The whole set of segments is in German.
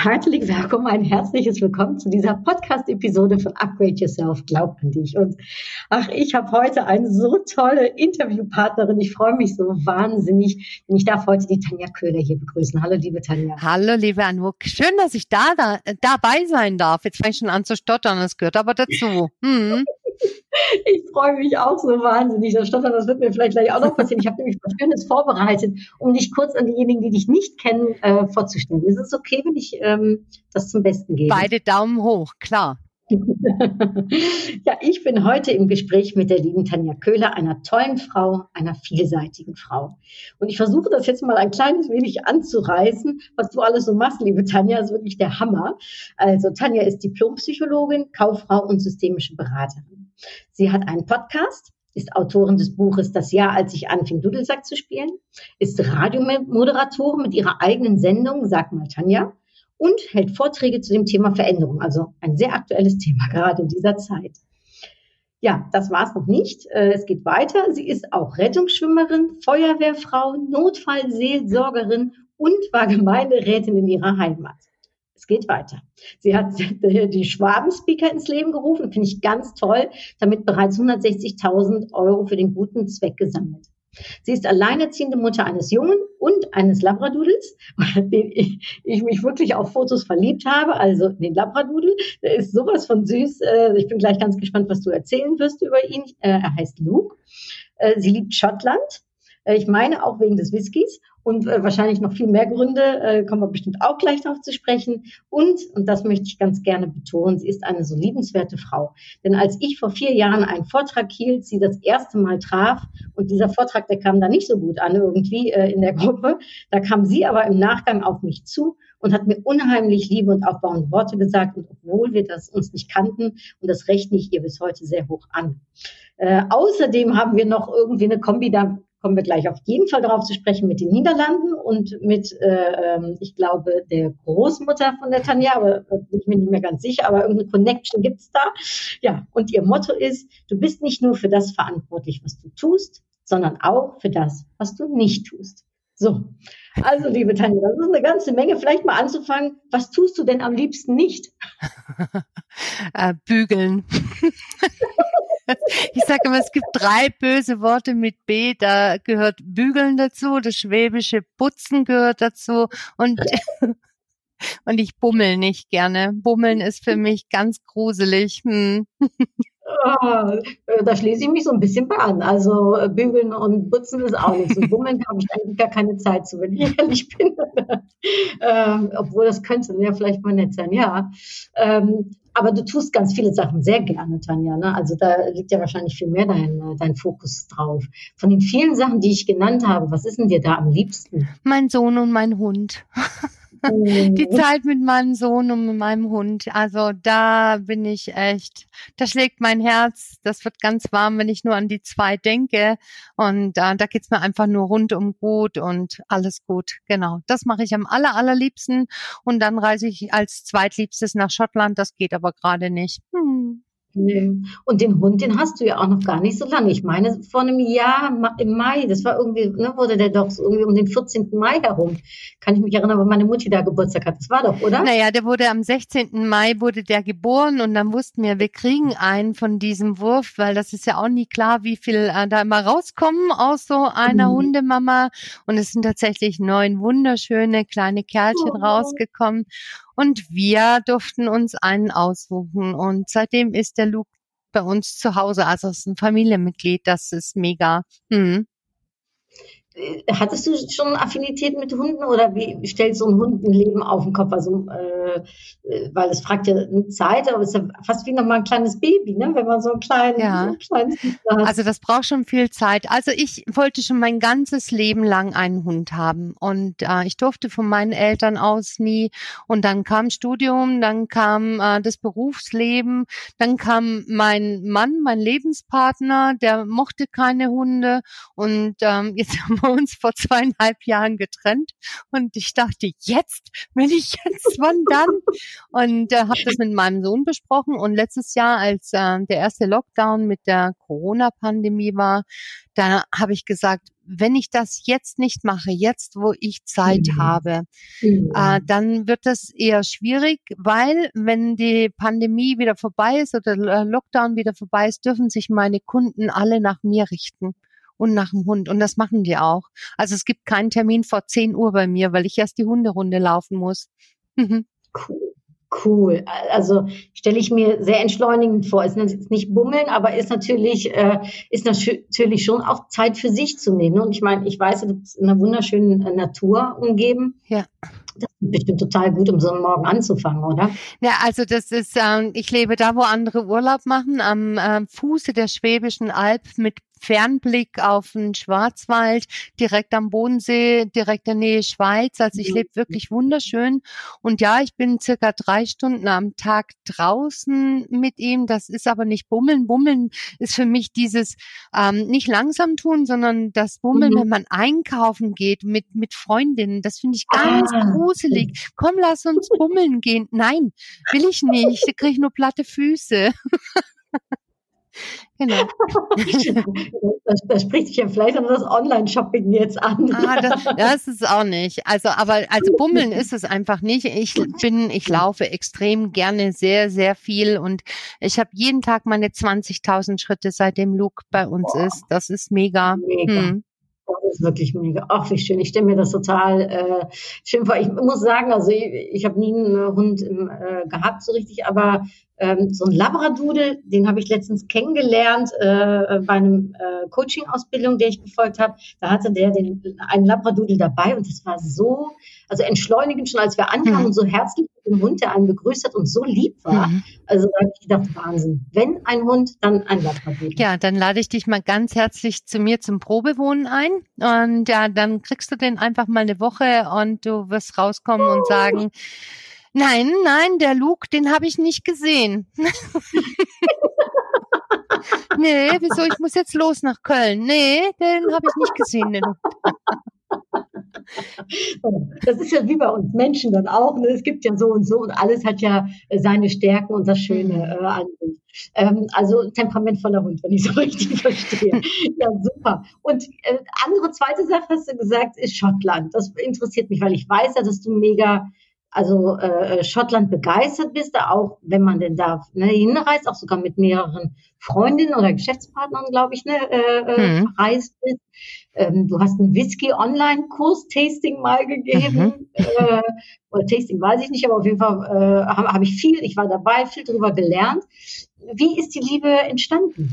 Ein herzliches Willkommen, ein herzliches Willkommen zu dieser Podcast-Episode von Upgrade Yourself, glaub an dich. Und ach, ich habe heute eine so tolle Interviewpartnerin. Ich freue mich so wahnsinnig, denn ich darf heute die Tanja Köhler hier begrüßen. Hallo, liebe Tanja. Hallo, liebe Anuk. Schön, dass ich da, da dabei sein darf. Jetzt fange ich schon an zu stottern, das gehört aber dazu. Hm. Ich freue mich auch so wahnsinnig. Das Stottern, das wird mir vielleicht gleich auch noch passieren. Ich habe nämlich was Schönes vorbereitet, um dich kurz an diejenigen, die dich nicht kennen, äh, vorzustellen. Ist es okay, wenn ich ähm, das zum Besten gebe? Beide Daumen hoch, klar. ja, ich bin heute im Gespräch mit der lieben Tanja Köhler, einer tollen Frau, einer vielseitigen Frau. Und ich versuche das jetzt mal ein kleines wenig anzureißen, was du alles so machst, liebe Tanja, ist wirklich der Hammer. Also Tanja ist Diplompsychologin, Kauffrau und systemische Beraterin. Sie hat einen Podcast, ist Autorin des Buches Das Jahr, als ich anfing, Dudelsack zu spielen, ist Radiomoderatorin mit ihrer eigenen Sendung, sag mal Tanja, und hält Vorträge zu dem Thema Veränderung, also ein sehr aktuelles Thema gerade in dieser Zeit. Ja, das war es noch nicht. Äh, es geht weiter. Sie ist auch Rettungsschwimmerin, Feuerwehrfrau, Notfallseelsorgerin und war Gemeinderätin in ihrer Heimat geht weiter. Sie hat die Schwaben-Speaker ins Leben gerufen, finde ich ganz toll, damit bereits 160.000 Euro für den guten Zweck gesammelt. Sie ist alleinerziehende Mutter eines Jungen und eines Labradudels, den ich, ich, mich wirklich auf Fotos verliebt habe, also den Labradudel. Der ist sowas von süß. Äh, ich bin gleich ganz gespannt, was du erzählen wirst über ihn. Äh, er heißt Luke. Äh, sie liebt Schottland. Ich meine auch wegen des Whiskys und äh, wahrscheinlich noch viel mehr Gründe, äh, kommen wir bestimmt auch gleich darauf zu sprechen. Und, und das möchte ich ganz gerne betonen, sie ist eine so liebenswerte Frau. Denn als ich vor vier Jahren einen Vortrag hielt, sie das erste Mal traf, und dieser Vortrag, der kam da nicht so gut an irgendwie äh, in der Gruppe, da kam sie aber im Nachgang auf mich zu und hat mir unheimlich liebe und aufbauende Worte gesagt. Und obwohl wir das uns nicht kannten, und das rechne ich ihr bis heute sehr hoch an. Äh, außerdem haben wir noch irgendwie eine Kombi, da kommen wir gleich auf jeden Fall darauf zu sprechen mit den Niederlanden und mit, äh, ähm, ich glaube, der Großmutter von der Tanja, aber bin ich mir nicht mehr ganz sicher, aber irgendeine Connection gibt's da. Ja, und ihr Motto ist, du bist nicht nur für das verantwortlich, was du tust, sondern auch für das, was du nicht tust. So, also liebe Tanja, das ist eine ganze Menge. Vielleicht mal anzufangen, was tust du denn am liebsten nicht? äh, bügeln. ich sage immer, es gibt drei böse Worte mit B. Da gehört Bügeln dazu, das schwäbische Putzen gehört dazu und und ich bummel nicht gerne. Bummeln ist für mich ganz gruselig. Hm. Oh, da schließe ich mich so ein bisschen bei an. Also äh, bügeln und putzen ist auch nicht so. Bummeln habe ich eigentlich gar keine Zeit zu, wenn ich ehrlich bin. ähm, obwohl das könnte ja vielleicht mal nett sein, ja. Ähm, aber du tust ganz viele Sachen sehr gerne, Tanja. Ne? Also da liegt ja wahrscheinlich viel mehr dein, dein Fokus drauf. Von den vielen Sachen, die ich genannt habe, was ist denn dir da am liebsten? Mein Sohn und mein Hund. die mhm. Zeit mit meinem Sohn und mit meinem Hund. Also da bin ich echt, da schlägt mein Herz. Das wird ganz warm, wenn ich nur an die zwei denke. Und äh, da geht's mir einfach nur rundum gut und alles gut. Genau. Das mache ich am aller, allerliebsten. Und dann reise ich als zweitliebstes nach Schottland. Das geht aber gerade nicht. Hm. Und den Hund, den hast du ja auch noch gar nicht so lange. Ich meine, vor einem Jahr im Mai, das war irgendwie, ne, wurde der doch so irgendwie um den 14. Mai herum. Kann ich mich erinnern, weil meine Mutti da Geburtstag hat. Das war doch, oder? Naja, der wurde am 16. Mai wurde der geboren und dann wussten wir, wir kriegen einen von diesem Wurf, weil das ist ja auch nie klar, wie viel äh, da immer rauskommen aus so einer mhm. Hundemama. Und es sind tatsächlich neun wunderschöne kleine Kerlchen oh. rausgekommen. Und wir durften uns einen aussuchen. Und seitdem ist der Luke bei uns zu Hause. Also es ist ein Familienmitglied. Das ist mega. Hm. Äh, hattest du schon Affinität mit Hunden oder wie stellt so ein Hund ein Leben auf den Kopf? Also, äh, äh weil es fragt ja eine Zeit, aber es ist ja fast wie nochmal ein kleines Baby, ne? wenn man so ein, klein, ja. so ein kleines hat. Also das braucht schon viel Zeit. Also ich wollte schon mein ganzes Leben lang einen Hund haben und äh, ich durfte von meinen Eltern aus nie. Und dann kam Studium, dann kam äh, das Berufsleben, dann kam mein Mann, mein Lebenspartner, der mochte keine Hunde und ähm, jetzt haben wir uns vor zweieinhalb Jahren getrennt und ich dachte, jetzt, wenn ich jetzt, wann dann? Und äh, habe das mit meinem Sohn besprochen und letztes Jahr, als äh, der erste Lockdown mit der Corona-Pandemie war, da habe ich gesagt, wenn ich das jetzt nicht mache, jetzt wo ich Zeit mhm. habe, mhm. Äh, dann wird das eher schwierig, weil wenn die Pandemie wieder vorbei ist oder der Lockdown wieder vorbei ist, dürfen sich meine Kunden alle nach mir richten und nach dem Hund. Und das machen die auch. Also es gibt keinen Termin vor 10 Uhr bei mir, weil ich erst die Hunderunde laufen muss. Mhm. Cool. Cool. Also stelle ich mir sehr entschleunigend vor. Ist nicht bummeln, aber ist natürlich, äh, ist natürlich schon auch Zeit für sich zu nehmen. Und ich meine, ich weiß, du bist in einer wunderschönen äh, Natur umgeben. Ja. Das ist bestimmt total gut, um so einen Morgen anzufangen, oder? Ja, also das ist, ähm, ich lebe da, wo andere Urlaub machen, am ähm, Fuße der Schwäbischen Alb mit Fernblick auf den Schwarzwald, direkt am Bodensee, direkt in der Nähe Schweiz. Also ich mhm. lebe wirklich wunderschön. Und ja, ich bin circa drei Stunden am Tag draußen mit ihm. Das ist aber nicht Bummeln. Bummeln ist für mich dieses ähm, nicht langsam tun, sondern das Bummeln, mhm. wenn man einkaufen geht mit, mit Freundinnen. Das finde ich ganz ah. gruselig. Komm, lass uns bummeln gehen. Nein, will ich nicht. Da kriege ich nur platte Füße. Genau. das, das, spricht sich ja vielleicht aber das Online-Shopping jetzt an. Ah, das, das ist auch nicht. Also, aber also Bummeln ist es einfach nicht. Ich bin, ich laufe extrem gerne sehr, sehr viel und ich habe jeden Tag meine 20.000 Schritte, seitdem Luke bei uns Boah. ist. Das ist mega. mega. Hm. Das ist wirklich mega. Ach, wie schön. Ich stelle mir das total äh, schön vor. Ich muss sagen, also ich, ich habe nie einen Hund im, äh, gehabt so richtig, aber ähm, so ein Labradudel, den habe ich letztens kennengelernt äh, bei einem äh, Coaching-Ausbildung, der ich gefolgt habe. Da hatte der den, einen Labradudel dabei und das war so, also entschleunigend schon, als wir ankamen mhm. und so herzlich mit dem Hund, der einen begrüßt hat und so lieb war. Mhm. Also da habe ich gedacht, Wahnsinn. Wenn ein Hund, dann ein Labradudel. Ja, dann lade ich dich mal ganz herzlich zu mir zum Probewohnen ein und ja, dann kriegst du den einfach mal eine Woche und du wirst rauskommen und sagen, Nein, nein, der Luke, den habe ich nicht gesehen. nee, wieso? Ich muss jetzt los nach Köln. Nee, den habe ich nicht gesehen. Den Das ist ja wie bei uns Menschen dann auch. Ne? Es gibt ja so und so und alles hat ja äh, seine Stärken und das Schöne mhm. äh, an sich. Ähm, also temperamentvoller Hund, wenn ich so richtig verstehe. ja, super. Und äh, andere zweite Sache hast du gesagt, ist Schottland. Das interessiert mich, weil ich weiß ja, dass du mega also äh, Schottland begeistert bist, auch, wenn man denn da ne, hinreist, auch sogar mit mehreren Freundinnen oder Geschäftspartnern, glaube ich, ne, äh, mhm. reist bist. Ähm, du hast einen Whisky-Online-Kurs, Tasting mal gegeben. Mhm. Äh, oder Tasting weiß ich nicht, aber auf jeden Fall äh, habe hab ich viel, ich war dabei, viel darüber gelernt. Wie ist die Liebe entstanden?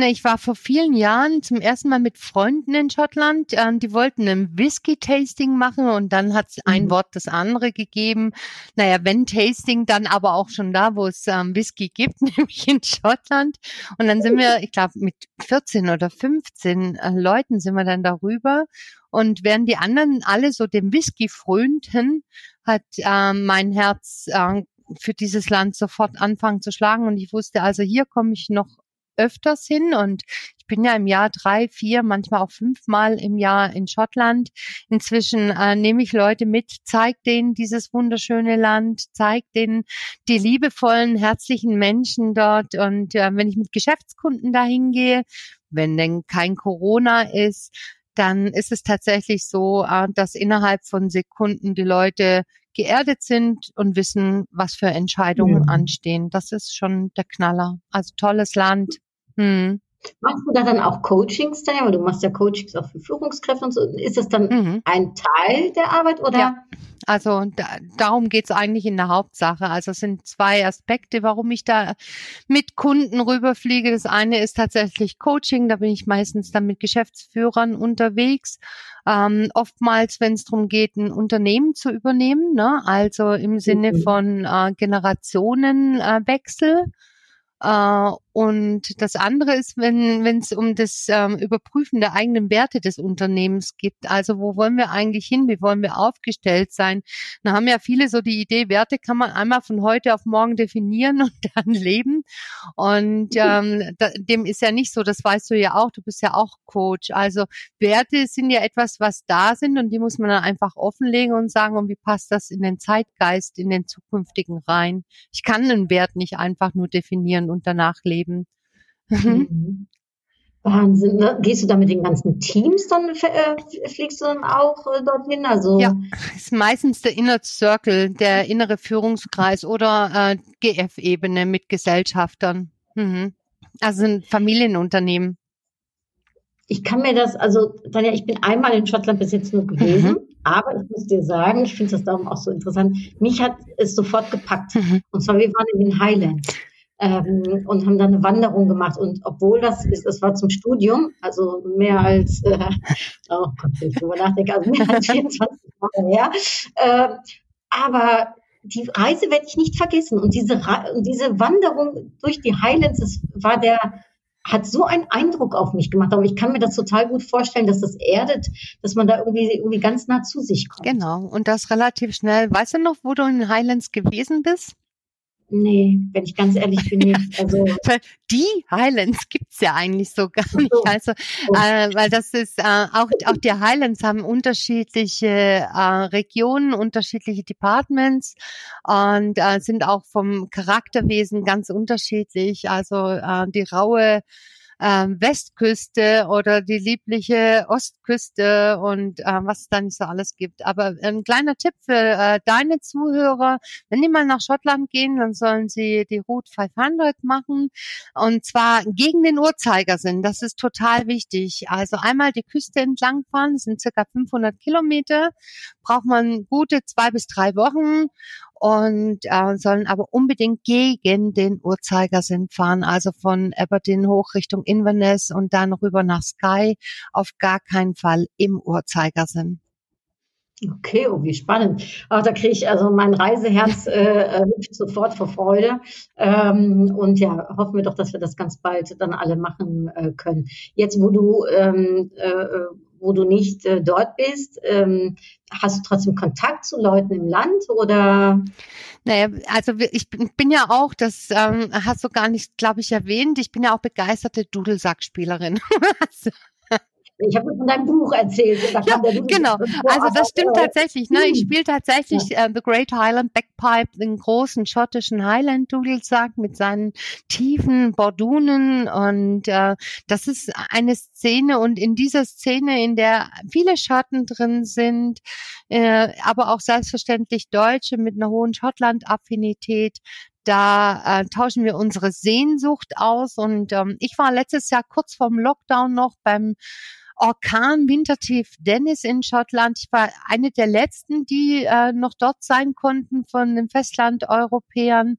Na, ich war vor vielen Jahren zum ersten Mal mit Freunden in Schottland. Äh, die wollten ein Whisky-Tasting machen und dann hat ein mhm. Wort das andere gegeben. Naja, wenn Tasting, dann aber auch schon da, wo es ähm, Whisky gibt, nämlich in Schottland. Und dann sind wir, ich glaube, mit 14 oder 15 äh, Leuten sind wir dann darüber. Und während die anderen alle so dem Whisky frönten, hat äh, mein Herz äh, für dieses Land sofort anfangen zu schlagen. Und ich wusste, also hier komme ich noch öfters hin und ich bin ja im Jahr drei, vier, manchmal auch fünfmal im Jahr in Schottland. Inzwischen äh, nehme ich Leute mit, zeige denen dieses wunderschöne Land, zeige denen die liebevollen, herzlichen Menschen dort. Und äh, wenn ich mit Geschäftskunden dahin gehe, wenn denn kein Corona ist, dann ist es tatsächlich so, äh, dass innerhalb von Sekunden die Leute geerdet sind und wissen, was für Entscheidungen ja. anstehen. Das ist schon der Knaller. Also tolles Land. Hm. Machst du da dann auch Coachings da? du machst ja Coachings auch für Führungskräfte und so. Ist das dann mhm. ein Teil der Arbeit oder? Ja. Also da, darum geht's eigentlich in der Hauptsache. Also es sind zwei Aspekte, warum ich da mit Kunden rüberfliege. Das eine ist tatsächlich Coaching, da bin ich meistens dann mit Geschäftsführern unterwegs. Ähm, oftmals, wenn es darum geht, ein Unternehmen zu übernehmen, ne? also im Sinne mhm. von äh, Generationenwechsel. Äh, äh, und das andere ist, wenn es um das ähm, Überprüfen der eigenen Werte des Unternehmens geht. Also wo wollen wir eigentlich hin? Wie wollen wir aufgestellt sein? Da haben ja viele so die Idee, Werte kann man einmal von heute auf morgen definieren und dann leben. Und ähm, da, dem ist ja nicht so. Das weißt du ja auch. Du bist ja auch Coach. Also Werte sind ja etwas, was da sind und die muss man dann einfach offenlegen und sagen, und wie passt das in den Zeitgeist, in den zukünftigen rein? Ich kann einen Wert nicht einfach nur definieren und danach leben. Mhm. mhm. Wahnsinn. Ne? Gehst du da mit den ganzen Teams dann, äh, fliegst du dann auch äh, dorthin? Also ja, ist meistens der Inner Circle, der innere Führungskreis oder äh, GF-Ebene mit Gesellschaftern. Mhm. Also ein Familienunternehmen. Ich kann mir das, also Tanja, ich bin einmal in Schottland bis jetzt nur gewesen, mhm. aber ich muss dir sagen, ich finde das darum auch so interessant, mich hat es sofort gepackt. Mhm. Und zwar, wir waren in den Highlands ähm, und haben dann eine Wanderung gemacht. Und obwohl das ist, das war zum Studium, also mehr als, äh, oh Gott, ich drüber nachdenke, also mehr als 24 Jahre her. Äh, aber die Reise werde ich nicht vergessen. Und diese, diese Wanderung durch die Highlands, das war der, hat so einen Eindruck auf mich gemacht. Aber ich kann mir das total gut vorstellen, dass das erdet, dass man da irgendwie, irgendwie ganz nah zu sich kommt. Genau. Und das relativ schnell. Weißt du noch, wo du in den Highlands gewesen bist? Nee, wenn ich ganz ehrlich bin, nicht. Also die Highlands gibt's ja eigentlich so gar nicht. Also, äh, weil das ist äh, auch auch die Highlands haben unterschiedliche äh, Regionen, unterschiedliche Departments und äh, sind auch vom Charakterwesen ganz unterschiedlich. Also äh, die raue ähm, Westküste oder die liebliche Ostküste und äh, was es da nicht so alles gibt. Aber ein kleiner Tipp für äh, deine Zuhörer, wenn die mal nach Schottland gehen, dann sollen sie die Route 500 machen und zwar gegen den Uhrzeigersinn. Das ist total wichtig. Also einmal die Küste entlang fahren, das sind circa 500 Kilometer, braucht man gute zwei bis drei Wochen und äh, sollen aber unbedingt gegen den Uhrzeigersinn fahren, also von Aberdeen hoch Richtung Inverness und dann rüber nach Skye, auf gar keinen Fall im Uhrzeigersinn. Okay, oh, wie spannend. Ach, da kriege ich also mein Reiseherz äh, äh, hüpft sofort vor Freude. Ähm, und ja, hoffen wir doch, dass wir das ganz bald dann alle machen äh, können. Jetzt, wo du ähm, äh, wo du nicht äh, dort bist, ähm, hast du trotzdem Kontakt zu Leuten im Land oder? Naja, also ich bin ja auch, das ähm, hast du gar nicht, glaube ich, erwähnt, ich bin ja auch begeisterte Dudelsackspielerin. Ich habe von deinem Buch erzählt. Da ja, genau. Also das stimmt tatsächlich. Ne? Ich spiele tatsächlich ja. uh, The Great Highland Backpipe, den großen schottischen Highland Dudelsack mit seinen tiefen Bordunen und uh, das ist eine Szene und in dieser Szene, in der viele Schotten drin sind, äh, aber auch selbstverständlich Deutsche mit einer hohen Schottland-Affinität, da äh, tauschen wir unsere Sehnsucht aus. Und ähm, ich war letztes Jahr kurz vorm Lockdown noch beim Orkan Wintertief Dennis in Schottland. Ich war eine der letzten, die äh, noch dort sein konnten von den Festlandeuropäern.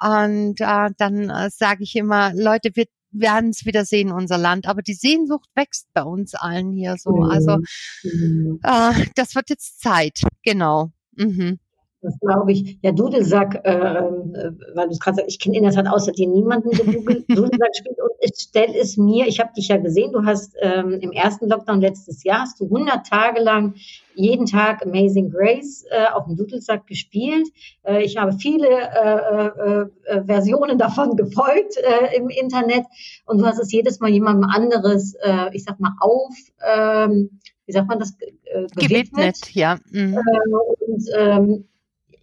Und äh, dann äh, sage ich immer, Leute, wir werden es wieder sehen, unser Land. Aber die Sehnsucht wächst bei uns allen hier so. Also mhm. äh, das wird jetzt Zeit, genau. Mhm. Das glaube ich. Ja, Dudelsack, äh, äh weil du es gerade sagst, ich kenne in der Tat außer dir niemanden, der Dudelsack spielt. Und ich stelle es mir, ich habe dich ja gesehen, du hast ähm, im ersten Lockdown letztes Jahr, hast du 100 Tage lang jeden Tag Amazing Grace äh, auf dem Dudelsack gespielt. Äh, ich habe viele äh, äh, äh Versionen davon gefolgt äh, im Internet und du hast es jedes Mal jemandem anderes, äh, ich sag mal, auf, ähm, wie sagt man das, äh, gewidmet. gewidmet ja. Mhm. Äh, und ähm,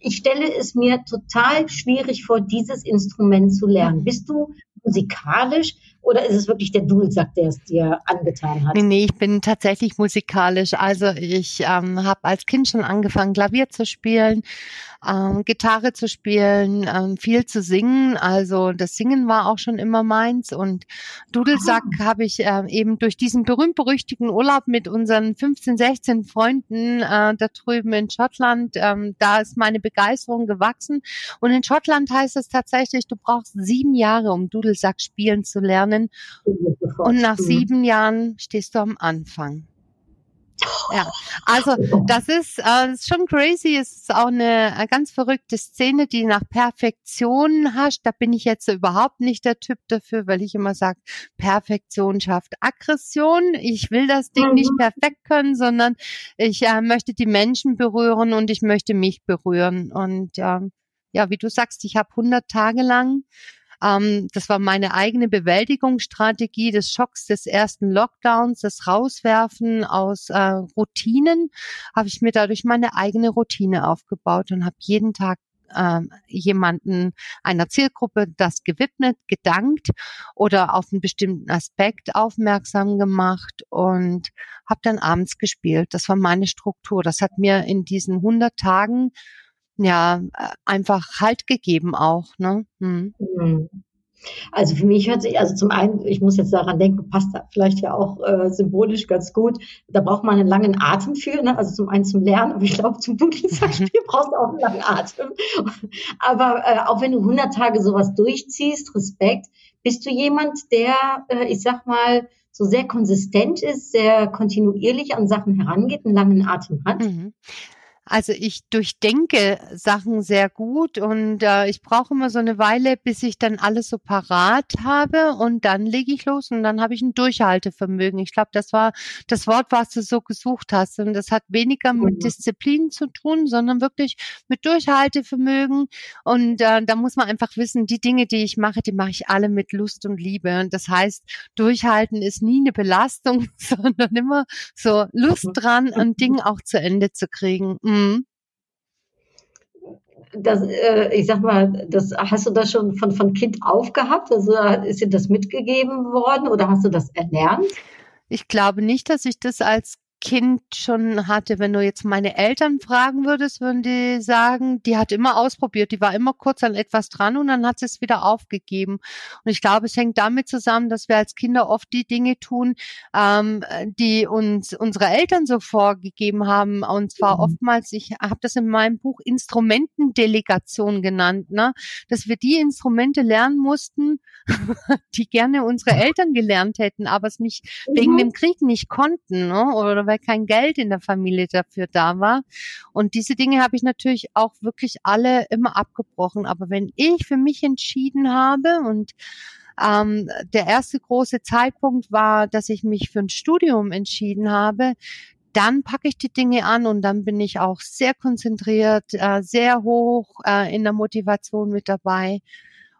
ich stelle es mir total schwierig vor, dieses Instrument zu lernen. Bist du musikalisch oder ist es wirklich der Dudelsack, der es dir angetan hat? Nee, nee, ich bin tatsächlich musikalisch. Also ich ähm, habe als Kind schon angefangen, Klavier zu spielen. Ähm, Gitarre zu spielen, ähm, viel zu singen. Also das Singen war auch schon immer meins. Und Dudelsack ah. habe ich äh, eben durch diesen berühmt-berüchtigten Urlaub mit unseren 15, 16 Freunden äh, da drüben in Schottland, ähm, da ist meine Begeisterung gewachsen. Und in Schottland heißt es tatsächlich, du brauchst sieben Jahre, um Dudelsack spielen zu lernen. Und nach sieben Jahren stehst du am Anfang. Ja, also das ist, äh, schon crazy. Es ist auch eine, ganz verrückte Szene, die nach Perfektion hast. Da bin ich jetzt überhaupt nicht der Typ dafür, weil ich immer sage, Perfektion schafft Aggression. Ich will das Ding mhm. nicht perfekt können, sondern ich äh, möchte die Menschen berühren und ich möchte mich berühren. Und äh, ja, wie du sagst, ich habe 100 Tage lang ähm, das war meine eigene Bewältigungsstrategie des Schocks des ersten Lockdowns, das Rauswerfen aus äh, Routinen, habe ich mir dadurch meine eigene Routine aufgebaut und habe jeden Tag ähm, jemanden einer Zielgruppe das gewidmet, gedankt oder auf einen bestimmten Aspekt aufmerksam gemacht und habe dann abends gespielt. Das war meine Struktur. Das hat mir in diesen 100 Tagen ja, äh, einfach Halt gegeben auch. Ne? Hm. Also für mich hört sich, also zum einen, ich muss jetzt daran denken, passt da vielleicht ja auch äh, symbolisch ganz gut. Da braucht man einen langen Atem für, ne? also zum einen zum Lernen, aber ich glaube zum mhm. brauchst du auch einen langen Atem. Aber äh, auch wenn du 100 Tage sowas durchziehst, Respekt, bist du jemand, der, äh, ich sag mal, so sehr konsistent ist, sehr kontinuierlich an Sachen herangeht, einen langen Atem hat? Mhm. Also ich durchdenke Sachen sehr gut und äh, ich brauche immer so eine Weile, bis ich dann alles so parat habe und dann lege ich los und dann habe ich ein Durchhaltevermögen. Ich glaube, das war das Wort, was du so gesucht hast. Und das hat weniger mit mhm. Disziplin zu tun, sondern wirklich mit Durchhaltevermögen. Und äh, da muss man einfach wissen, die Dinge, die ich mache, die mache ich alle mit Lust und Liebe. Und das heißt, durchhalten ist nie eine Belastung, sondern immer so Lust mhm. dran, ein Ding auch zu Ende zu kriegen. Mhm. Das, äh, ich sag mal, das hast du das schon von, von Kind auf gehabt? Also ist dir das mitgegeben worden oder hast du das erlernt? Ich glaube nicht, dass ich das als Kind schon hatte. Wenn du jetzt meine Eltern fragen würdest, würden die sagen, die hat immer ausprobiert, die war immer kurz an etwas dran und dann hat sie es wieder aufgegeben. Und ich glaube, es hängt damit zusammen, dass wir als Kinder oft die Dinge tun, ähm, die uns unsere Eltern so vorgegeben haben. Und zwar mhm. oftmals, ich habe das in meinem Buch Instrumentendelegation genannt, ne? dass wir die Instrumente lernen mussten, die gerne unsere Eltern gelernt hätten, aber es nicht mhm. wegen dem Krieg nicht konnten. Ne? Oder weil kein Geld in der Familie dafür da war. Und diese Dinge habe ich natürlich auch wirklich alle immer abgebrochen. Aber wenn ich für mich entschieden habe und ähm, der erste große Zeitpunkt war, dass ich mich für ein Studium entschieden habe, dann packe ich die Dinge an und dann bin ich auch sehr konzentriert, äh, sehr hoch äh, in der Motivation mit dabei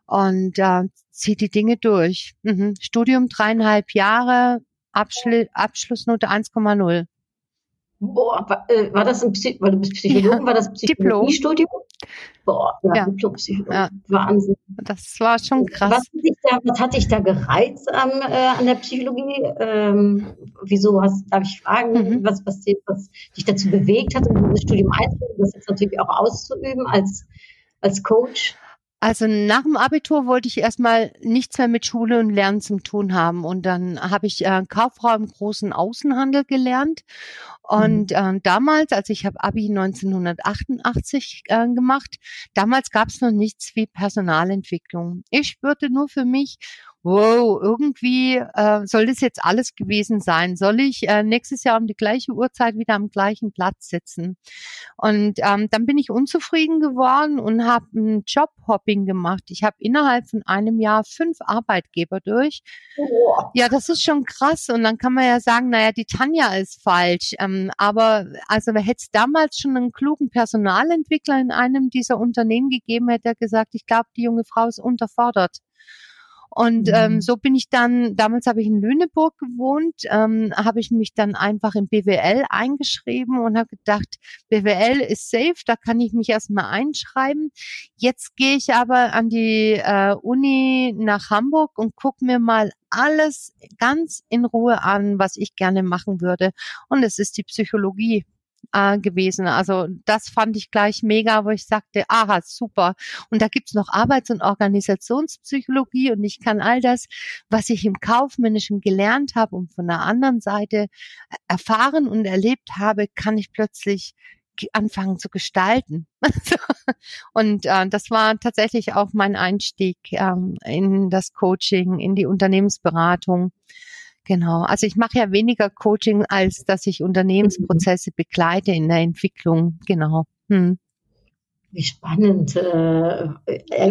und äh, ziehe die Dinge durch. Mhm. Studium dreieinhalb Jahre, Abschl Abschlussnote 1,0. Boah, war, äh, war das ein Psy weil du bist Psychologin, ja, war das Psychologiestudium? Boah, ja, ja. Diplompsychologie. Ja. Wahnsinn. Das war schon krass. Was hat dich da, was hat dich da gereizt an, äh, an der Psychologie? Ähm, wieso hast, darf ich fragen, mhm. was, was, was dich dazu bewegt hat, in dieses Studium einzuüben, das jetzt natürlich auch auszuüben als, als Coach? Also nach dem Abitur wollte ich erstmal nichts mehr mit Schule und Lernen zu tun haben. Und dann habe ich äh, Kauffrau im großen Außenhandel gelernt. Und mhm. äh, damals, als ich habe Abi 1988 äh, gemacht, damals gab es noch nichts wie Personalentwicklung. Ich spürte nur für mich, wow, irgendwie äh, soll das jetzt alles gewesen sein? Soll ich äh, nächstes Jahr um die gleiche Uhrzeit wieder am gleichen Platz sitzen? Und ähm, dann bin ich unzufrieden geworden und habe ein Jobhopping gemacht. Ich habe innerhalb von einem Jahr fünf Arbeitgeber durch. Oh. Ja, das ist schon krass. Und dann kann man ja sagen, naja, die Tanja ist falsch. Ähm, aber also wer hätte es damals schon einen klugen Personalentwickler in einem dieser Unternehmen gegeben, hätte er gesagt, ich glaube, die junge Frau ist unterfordert. Und ähm, mhm. ähm, so bin ich dann, damals habe ich in Lüneburg gewohnt, ähm, habe ich mich dann einfach in BWL eingeschrieben und habe gedacht, BWL ist safe, da kann ich mich erstmal einschreiben. Jetzt gehe ich aber an die äh, Uni nach Hamburg und gucke mir mal alles ganz in Ruhe an, was ich gerne machen würde. Und es ist die Psychologie. Äh, gewesen. Also das fand ich gleich mega, wo ich sagte, aha, super. Und da gibt's noch Arbeits- und Organisationspsychologie und ich kann all das, was ich im Kaufmännischen gelernt habe und von der anderen Seite erfahren und erlebt habe, kann ich plötzlich anfangen zu gestalten. und äh, das war tatsächlich auch mein Einstieg ähm, in das Coaching, in die Unternehmensberatung. Genau. Also ich mache ja weniger Coaching, als dass ich Unternehmensprozesse begleite in der Entwicklung. Genau. Hm. Wie spannend, äh,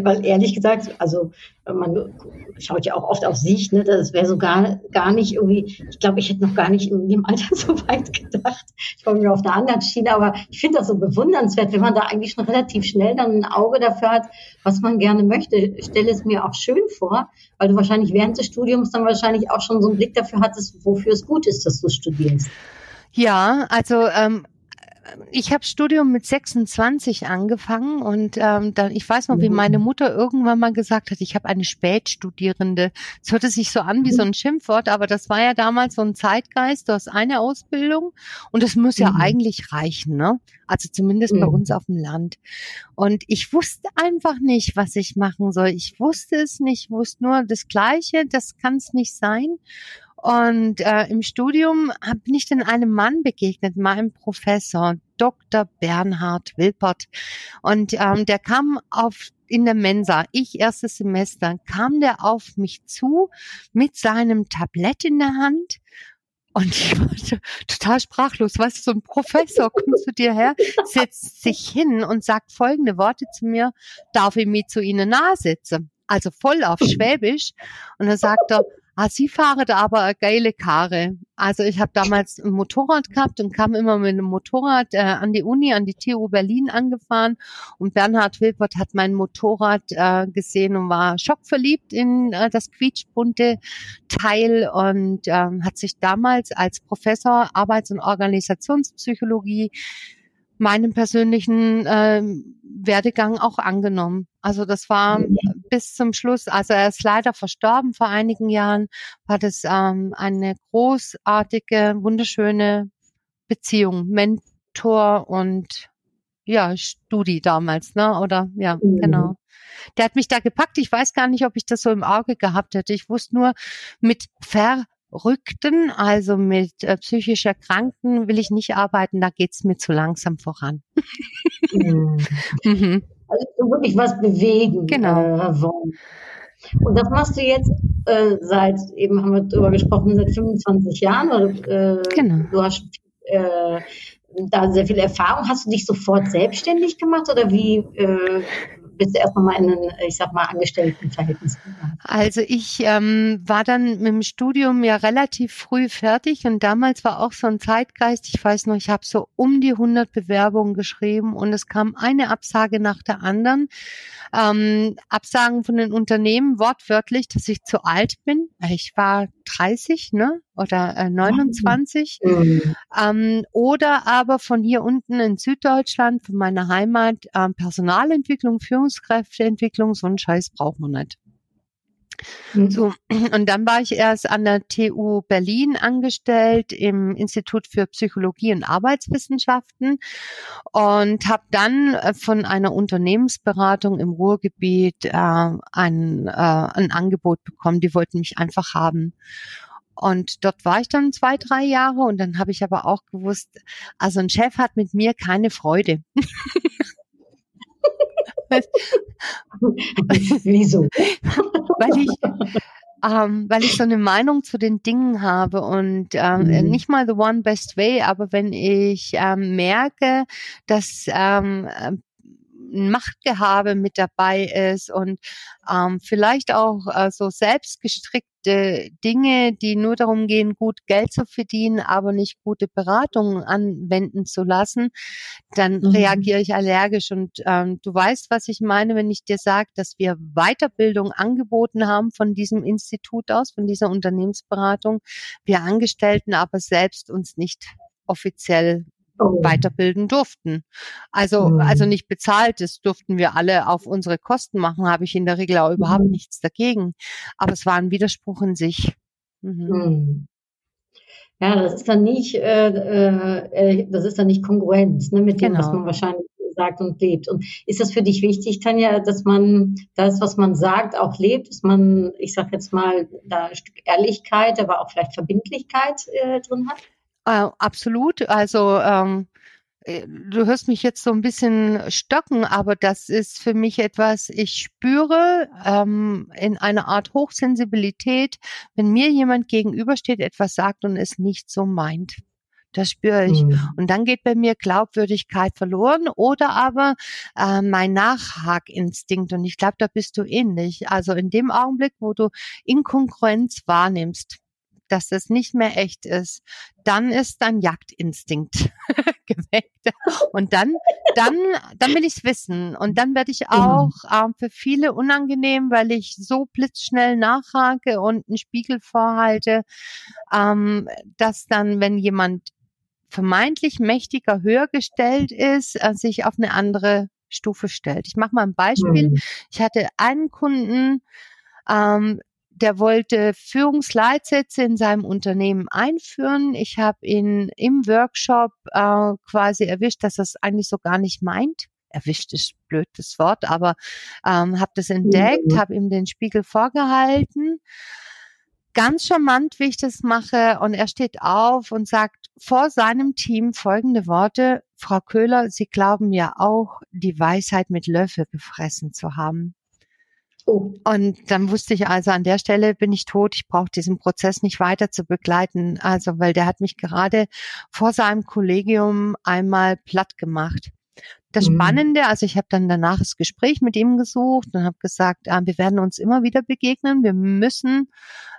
weil ehrlich gesagt, also man schaut ja auch oft auf sich, ne, das wäre so gar, gar nicht irgendwie, ich glaube, ich hätte noch gar nicht in dem Alter so weit gedacht. Ich komme mir auf einer anderen Schiene, aber ich finde das so bewundernswert, wenn man da eigentlich schon relativ schnell dann ein Auge dafür hat, was man gerne möchte. Ich stelle es mir auch schön vor, weil du wahrscheinlich während des Studiums dann wahrscheinlich auch schon so einen Blick dafür hattest, wofür es gut ist, dass du studierst. Ja, also ähm, ich habe Studium mit 26 angefangen und ähm, dann, ich weiß noch, wie mhm. meine Mutter irgendwann mal gesagt hat, ich habe eine Spätstudierende. Es hörte sich so an wie so ein Schimpfwort, aber das war ja damals so ein Zeitgeist. Du hast eine Ausbildung und das muss ja mhm. eigentlich reichen, ne? Also zumindest mhm. bei uns auf dem Land. Und ich wusste einfach nicht, was ich machen soll. Ich wusste es nicht, ich wusste nur das Gleiche, das kann es nicht sein. Und äh, im Studium bin ich dann einem Mann begegnet, meinem Professor, Dr. Bernhard Wilpert. Und ähm, der kam auf in der Mensa, ich erstes Semester, kam der auf mich zu mit seinem Tablett in der Hand und ich war total sprachlos. Weißt du, so ein Professor kommt zu dir her, setzt sich hin und sagt folgende Worte zu mir, darf ich mich zu Ihnen nahe setzen? Also voll auf Schwäbisch. Und dann sagt er, Ah, Sie fahren da aber eine geile Karre. Also ich habe damals ein Motorrad gehabt und kam immer mit einem Motorrad äh, an die Uni, an die TU Berlin angefahren. Und Bernhard Wilpert hat mein Motorrad äh, gesehen und war schockverliebt in äh, das quietschbunte Teil und äh, hat sich damals als Professor Arbeits- und Organisationspsychologie meinen persönlichen äh, Werdegang auch angenommen. Also das war bis zum Schluss, also er ist leider verstorben vor einigen Jahren, war das ähm, eine großartige, wunderschöne Beziehung, Mentor und ja, Studi damals, ne? Oder ja, mhm. genau. Der hat mich da gepackt. Ich weiß gar nicht, ob ich das so im Auge gehabt hätte. Ich wusste nur, mit Verrückten, also mit äh, psychisch Erkrankten, will ich nicht arbeiten. Da geht's mir zu langsam voran. Mhm. mhm. Also wirklich was bewegen genau. äh, wollen. Und das machst du jetzt äh, seit, eben haben wir darüber gesprochen, seit 25 Jahren. Oder, äh, genau. Du hast äh, da sehr viel Erfahrung. Hast du dich sofort selbstständig gemacht oder wie, äh, bist du erst in ein, ich sag mal, Angestelltenverhältnis? Also ich ähm, war dann mit dem Studium ja relativ früh fertig und damals war auch so ein Zeitgeist. Ich weiß noch, ich habe so um die 100 Bewerbungen geschrieben und es kam eine Absage nach der anderen. Ähm, Absagen von den Unternehmen wortwörtlich, dass ich zu alt bin. Ich war 30, ne? Oder äh, 29. Mhm. Ähm, oder aber von hier unten in Süddeutschland, von meiner Heimat, ähm, Personalentwicklung, Führungskräfteentwicklung, so einen Scheiß braucht man nicht. Mhm. So, und dann war ich erst an der TU Berlin angestellt im Institut für Psychologie und Arbeitswissenschaften und habe dann äh, von einer Unternehmensberatung im Ruhrgebiet äh, ein, äh, ein Angebot bekommen. Die wollten mich einfach haben. Und dort war ich dann zwei, drei Jahre und dann habe ich aber auch gewusst, also ein Chef hat mit mir keine Freude. Wieso? Weil ich, ähm, weil ich so eine Meinung zu den Dingen habe und ähm, mhm. nicht mal the one best way, aber wenn ich ähm, merke, dass ähm, Machtgehabe mit dabei ist und ähm, vielleicht auch äh, so selbstgestrickte Dinge, die nur darum gehen, gut Geld zu verdienen, aber nicht gute Beratungen anwenden zu lassen, dann mhm. reagiere ich allergisch. Und ähm, du weißt, was ich meine, wenn ich dir sage, dass wir Weiterbildung angeboten haben von diesem Institut aus, von dieser Unternehmensberatung, wir Angestellten aber selbst uns nicht offiziell oh. weiterbilden durften. Also, mhm. also nicht bezahlt, das durften wir alle auf unsere Kosten machen, habe ich in der Regel auch überhaupt mhm. nichts dagegen. Aber es war ein Widerspruch in sich. Mhm. mhm. Ja, das ist dann nicht, äh, äh, das ist dann nicht kongruent ne, mit dem, was Genau. man wahrscheinlich sagt und lebt. Und ist das für dich wichtig, Tanja, dass man das, was man sagt, auch lebt, dass man, ich sag jetzt mal, da ein Stück Ehrlichkeit, aber auch vielleicht Verbindlichkeit äh, drin hat? Äh, absolut. Also ähm, äh, du hörst mich jetzt so ein bisschen stocken, aber das ist für mich etwas, ich spüre ähm, in einer Art Hochsensibilität, wenn mir jemand gegenübersteht, etwas sagt und es nicht so meint. Das spüre ich. Mhm. Und dann geht bei mir Glaubwürdigkeit verloren oder aber äh, mein Nachhakinstinkt. Und ich glaube, da bist du ähnlich. Also in dem Augenblick, wo du Inkongruenz wahrnimmst, dass das nicht mehr echt ist, dann ist dein Jagdinstinkt geweckt. Und dann, dann, dann will ich's wissen. Und dann werde ich auch ähm, für viele unangenehm, weil ich so blitzschnell nachhake und einen Spiegel vorhalte, ähm, dass dann, wenn jemand vermeintlich mächtiger höher gestellt ist, äh, sich auf eine andere Stufe stellt. Ich mache mal ein Beispiel. Mhm. Ich hatte einen Kunden, ähm, der wollte Führungsleitsätze in seinem Unternehmen einführen. Ich habe ihn im Workshop äh, quasi erwischt, dass er es eigentlich so gar nicht meint. Erwischt ist blöd das Wort, aber ähm, habe das entdeckt, Mhm. habe ihm den Spiegel vorgehalten. Ganz charmant, wie ich das mache. Und er steht auf und sagt vor seinem Team folgende Worte. Frau Köhler, Sie glauben ja auch, die Weisheit mit Löffel gefressen zu haben. Oh, Und dann wusste ich also, an der Stelle bin ich tot. Ich brauche diesen Prozess nicht weiter zu begleiten. Also, weil der hat mich gerade vor seinem Kollegium einmal platt gemacht. Das Mhm. Spannende, also ich habe dann danach das Gespräch mit ihm gesucht und habe gesagt, äh, wir werden uns immer wieder begegnen. Wir müssen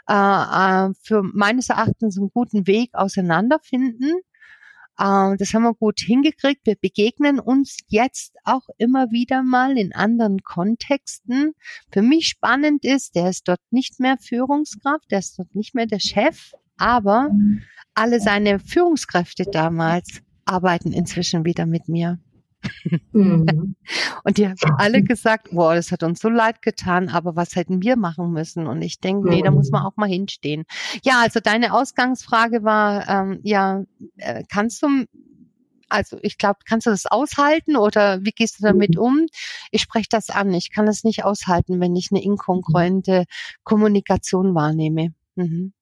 äh, äh, für meines Erachtens einen guten Weg auseinanderfinden. Äh, das haben wir gut hingekriegt. Wir begegnen uns jetzt auch immer wieder mal in anderen Kontexten. Für mich spannend ist, der ist dort nicht mehr Führungskraft, der ist dort nicht mehr der Chef, aber alle seine Führungskräfte damals arbeiten inzwischen wieder mit mir. Mhm. Und die haben alle gesagt, boah, das hat uns so leid getan, aber was hätten wir machen müssen? Und ich denke, nee, da muss man auch mal hinstehen. Ja, also deine Ausgangsfrage war, ähm, ja, äh, kannst du, also ich glaube, kannst du das aushalten oder wie gehst du damit um? Ich spreche das an. Ich kann es nicht aushalten, wenn ich eine inkongruente Kommunikation wahrnehme. Mhm.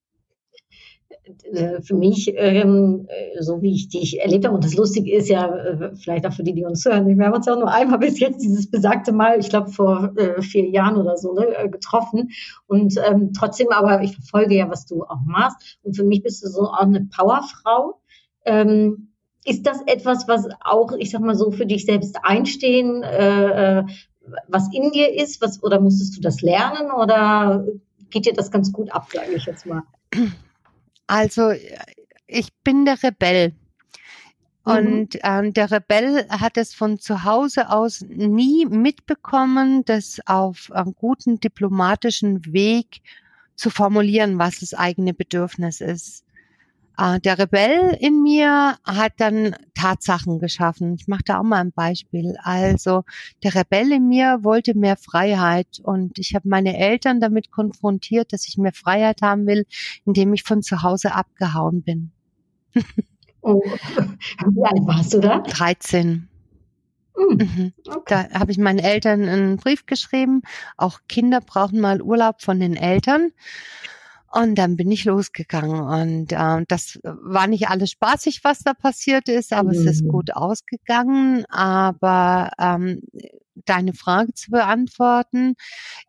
Äh, für mich, ähm, äh, so wie ich dich erlebt habe, und das Lustige ist ja, äh, vielleicht auch für die, die uns hören, wir haben uns ja auch nur einmal bis jetzt dieses besagte Mal, ich glaube vor äh, vier Jahren oder so, ne, getroffen. Und ähm, trotzdem, aber ich verfolge ja, was du auch machst. Und für mich bist du so auch eine Powerfrau. Ähm, ist das etwas, was auch, ich sag mal so, für dich selbst einstehen, äh, was in dir ist, was, oder musstest du das lernen oder geht dir das ganz gut ab, sage ich jetzt mal? Also ich bin der Rebell. Mhm. Und ähm, der Rebell hat es von zu Hause aus nie mitbekommen, das auf einem guten diplomatischen Weg zu formulieren, was das eigene Bedürfnis ist. Äh, der Rebell in mir hat dann Tatsachen geschaffen. Ich mache da auch mal ein Beispiel. Also der Rebell in mir wollte mehr Freiheit und ich habe meine Eltern damit konfrontiert, dass ich mehr Freiheit haben will, indem ich von zu Hause abgehauen bin. Oh, wie alt warst du da? 13. Hm, Mhm. okay. Da habe ich meinen Eltern einen Brief geschrieben. Auch Kinder brauchen mal Urlaub von den Eltern. Und dann bin ich losgegangen. Und äh, das war nicht alles spaßig, was da passiert ist, aber es ist Mhm. gut ausgegangen. Aber ähm, deine Frage zu beantworten,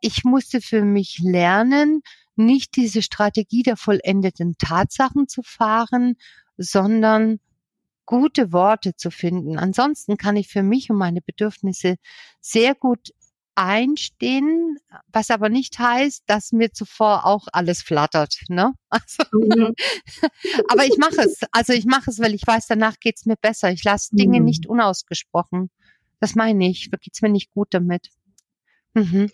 ich musste für mich lernen, nicht diese Strategie der vollendeten Tatsachen zu fahren, sondern gute Worte zu finden. Ansonsten kann ich für mich und meine Bedürfnisse sehr gut einstehen, was aber nicht heißt, dass mir zuvor auch alles flattert. Ne? Also, Mhm. aber ich mache es. Also ich mache es, weil ich weiß, danach geht's mir besser. Ich lasse Dinge Mhm. nicht unausgesprochen. Das meine ich. Da geht's mir nicht gut damit. Mhm.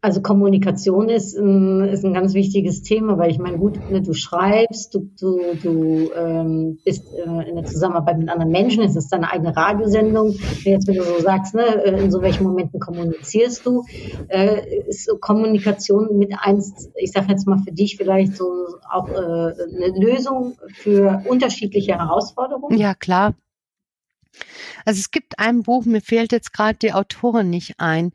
Also Kommunikation ist ein, ist ein ganz wichtiges Thema, weil ich meine, gut, ne, du schreibst, du, du, du ähm, bist äh, in der Zusammenarbeit mit anderen Menschen, es ist deine eigene Radiosendung. Jetzt, wenn du so sagst, ne, äh, in so welchen Momenten kommunizierst du, äh, ist Kommunikation mit eins, ich sage jetzt mal für dich vielleicht so auch äh, eine Lösung für unterschiedliche Herausforderungen? Ja, klar. Also es gibt ein Buch, mir fehlt jetzt gerade die Autorin nicht ein.